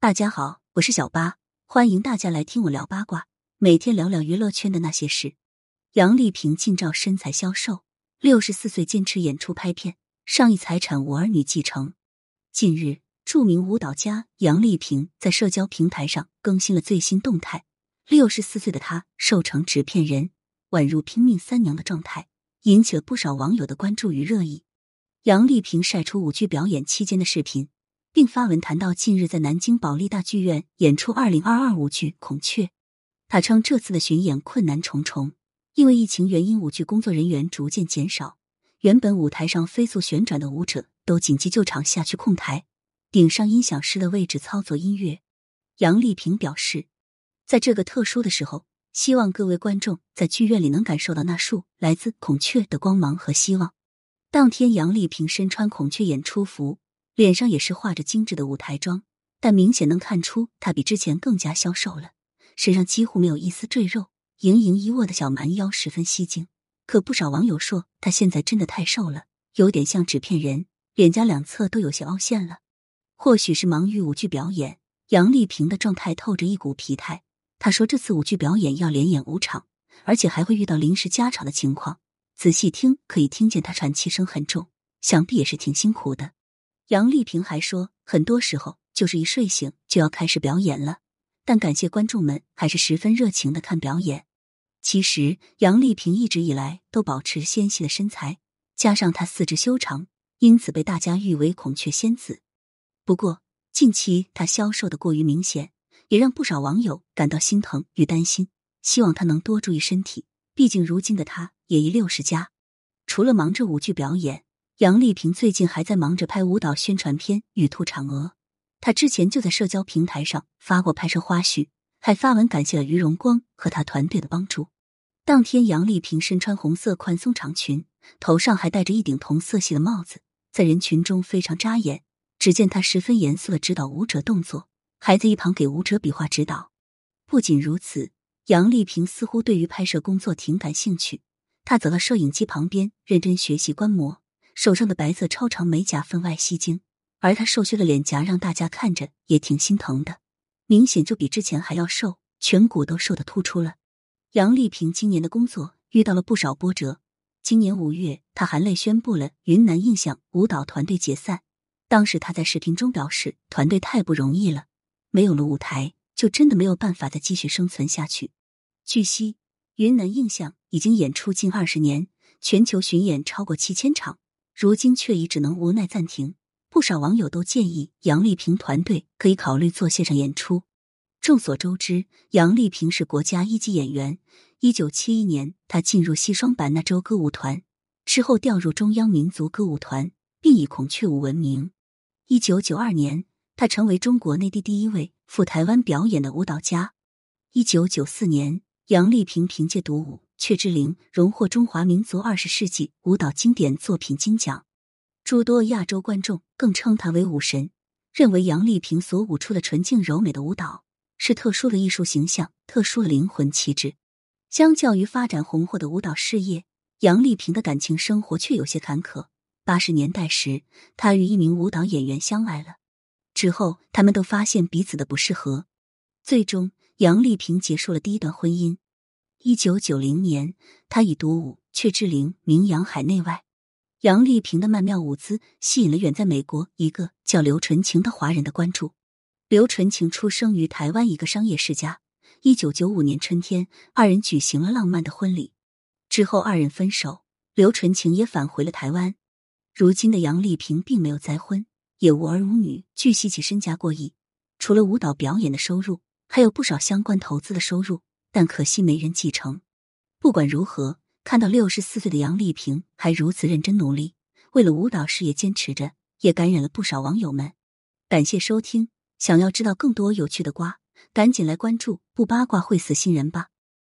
大家好，我是小八，欢迎大家来听我聊八卦，每天聊聊娱乐圈的那些事。杨丽萍近照身材消瘦，六十四岁坚持演出拍片，上亿财产无儿女继承。近日，著名舞蹈家杨丽萍在社交平台上更新了最新动态。六十四岁的她瘦成纸片人，宛如拼命三娘的状态，引起了不少网友的关注与热议。杨丽萍晒出舞剧表演期间的视频。并发文谈到近日在南京保利大剧院演出二零二二舞剧《孔雀》，他称这次的巡演困难重重，因为疫情原因，舞剧工作人员逐渐减少，原本舞台上飞速旋转的舞者都紧急救场下去控台，顶上音响师的位置操作音乐。杨丽萍表示，在这个特殊的时候，希望各位观众在剧院里能感受到那束来自孔雀的光芒和希望。当天，杨丽萍身穿孔雀演出服。脸上也是画着精致的舞台妆，但明显能看出她比之前更加消瘦了，身上几乎没有一丝赘肉，盈盈一握的小蛮腰十分吸睛。可不少网友说她现在真的太瘦了，有点像纸片人，脸颊两侧都有些凹陷了。或许是忙于舞剧表演，杨丽萍的状态透着一股疲态。她说这次舞剧表演要连演五场，而且还会遇到临时加场的情况。仔细听可以听见她喘气声很重，想必也是挺辛苦的。杨丽萍还说，很多时候就是一睡醒就要开始表演了，但感谢观众们还是十分热情的看表演。其实杨丽萍一直以来都保持纤细的身材，加上她四肢修长，因此被大家誉为“孔雀仙子”。不过近期她消瘦的过于明显，也让不少网友感到心疼与担心，希望她能多注意身体。毕竟如今的她也已六十加，除了忙着舞剧表演。杨丽萍最近还在忙着拍舞蹈宣传片《玉兔嫦娥》，她之前就在社交平台上发过拍摄花絮，还发文感谢了于荣光和他团队的帮助。当天，杨丽萍身穿红色宽松长裙，头上还戴着一顶同色系的帽子，在人群中非常扎眼。只见她十分严肃的指导舞者动作，还在一旁给舞者比划指导。不仅如此，杨丽萍似乎对于拍摄工作挺感兴趣，她走到摄影机旁边认真学习观摩。手上的白色超长美甲分外吸睛，而她瘦削的脸颊让大家看着也挺心疼的，明显就比之前还要瘦，颧骨都瘦的突出了。杨丽萍今年的工作遇到了不少波折，今年五月，她含泪宣布了云南印象舞蹈团队解散。当时她在视频中表示，团队太不容易了，没有了舞台，就真的没有办法再继续生存下去。据悉，云南印象已经演出近二十年，全球巡演超过七千场。如今却已只能无奈暂停。不少网友都建议杨丽萍团队可以考虑做线上演出。众所周知，杨丽萍是国家一级演员。一九七一年，她进入西双版纳州歌舞团，之后调入中央民族歌舞团，并以孔雀舞闻名。一九九二年，她成为中国内地第一位赴台湾表演的舞蹈家。一九九四年，杨丽萍凭借独舞。雀之灵荣获中华民族二十世纪舞蹈经典作品金奖，诸多亚洲观众更称她为舞神，认为杨丽萍所舞出的纯净柔美的舞蹈是特殊的艺术形象、特殊的灵魂气质。相较于发展红火的舞蹈事业，杨丽萍的感情生活却有些坎坷。八十年代时，她与一名舞蹈演员相爱了，之后他们都发现彼此的不适合，最终杨丽萍结束了第一段婚姻。一九九零年，他以独舞《雀之灵》名扬海内外。杨丽萍的曼妙舞姿吸引了远在美国一个叫刘纯情的华人的关注。刘纯情出生于台湾一个商业世家。一九九五年春天，二人举行了浪漫的婚礼。之后，二人分手，刘纯情也返回了台湾。如今的杨丽萍并没有再婚，也无儿无女。据悉，其身家过亿，除了舞蹈表演的收入，还有不少相关投资的收入。但可惜没人继承。不管如何，看到六十四岁的杨丽萍还如此认真努力，为了舞蹈事业坚持着，也感染了不少网友们。感谢收听，想要知道更多有趣的瓜，赶紧来关注，不八卦会死新人吧。